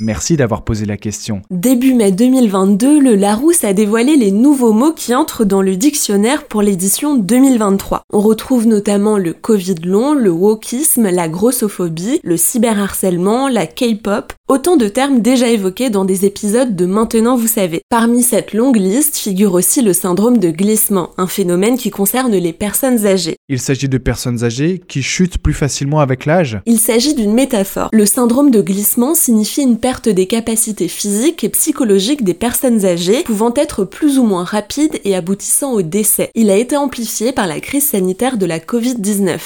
Merci d'avoir posé la question. Début mai 2022, le Larousse a dévoilé les nouveaux mots qui entrent dans le dictionnaire pour l'édition 2023. On retrouve notamment le Covid long, le wokisme, la grossophobie, le cyberharcèlement, la K-pop, autant de termes déjà évoqués dans des épisodes de Maintenant vous savez. Parmi cette longue liste figure aussi le syndrome de glissement, un phénomène qui concerne les personnes âgées. Il s'agit de personnes âgées qui chutent plus facilement avec l'âge Il s'agit d'une métaphore. Le syndrome de glissement signifie une perte des capacités physiques et psychologiques des personnes âgées, pouvant être plus ou moins rapide et aboutissant au décès. Il a été amplifié par la crise sanitaire de la Covid-19.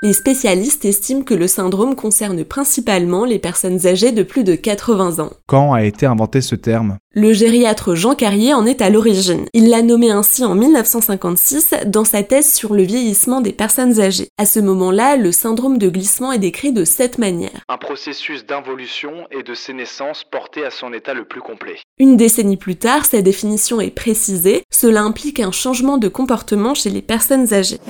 Les spécialistes estiment que le syndrome concerne principalement les personnes âgées de plus de 80 ans. Quand a été inventé ce terme? Le gériatre Jean Carrier en est à l'origine. Il l'a nommé ainsi en 1956 dans sa thèse sur le vieillissement des personnes âgées. À ce moment-là, le syndrome de glissement est décrit de cette manière. Un processus d'involution et de sénescence porté à son état le plus complet. Une décennie plus tard, sa définition est précisée. Cela implique un changement de comportement chez les personnes âgées.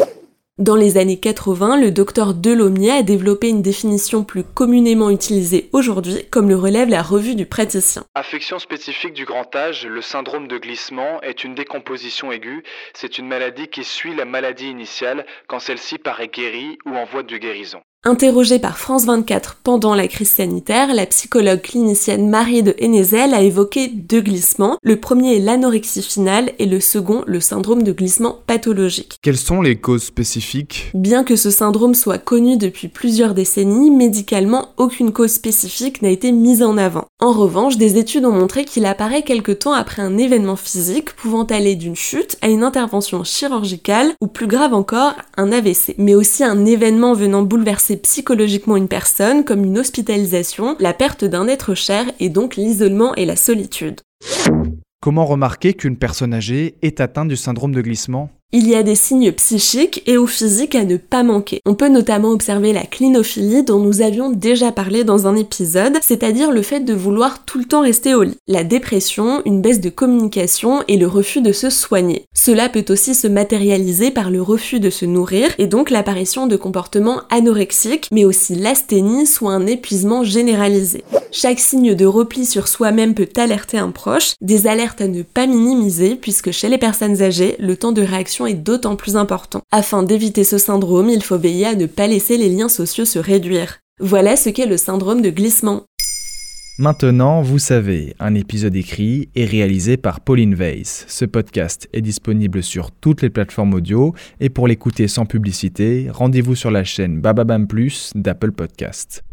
Dans les années 80, le docteur Delaumier a développé une définition plus communément utilisée aujourd'hui, comme le relève la revue du praticien. Affection spécifique du grand âge, le syndrome de glissement est une décomposition aiguë. C'est une maladie qui suit la maladie initiale quand celle-ci paraît guérie ou en voie de guérison. Interrogée par France 24 pendant la crise sanitaire, la psychologue clinicienne Marie de Hennezel a évoqué deux glissements. Le premier est l'anorexie finale et le second le syndrome de glissement pathologique. Quelles sont les causes spécifiques? Bien que ce syndrome soit connu depuis plusieurs décennies, médicalement aucune cause spécifique n'a été mise en avant. En revanche, des études ont montré qu'il apparaît quelque temps après un événement physique pouvant aller d'une chute à une intervention chirurgicale ou plus grave encore, un AVC, mais aussi un événement venant bouleverser psychologiquement une personne comme une hospitalisation, la perte d'un être cher et donc l'isolement et la solitude. Comment remarquer qu'une personne âgée est atteinte du syndrome de glissement? Il y a des signes psychiques et ou physiques à ne pas manquer. On peut notamment observer la clinophilie dont nous avions déjà parlé dans un épisode, c'est-à-dire le fait de vouloir tout le temps rester au lit. La dépression, une baisse de communication et le refus de se soigner. Cela peut aussi se matérialiser par le refus de se nourrir et donc l'apparition de comportements anorexiques, mais aussi l'asthénie, soit un épuisement généralisé. Chaque signe de repli sur soi-même peut alerter un proche, des alertes à ne pas minimiser puisque chez les personnes âgées, le temps de réaction est d'autant plus important. Afin d'éviter ce syndrome, il faut veiller à ne pas laisser les liens sociaux se réduire. Voilà ce qu'est le syndrome de glissement. Maintenant, vous savez, un épisode écrit et réalisé par Pauline Weiss. Ce podcast est disponible sur toutes les plateformes audio et pour l'écouter sans publicité, rendez-vous sur la chaîne Bababam Plus d'Apple Podcast.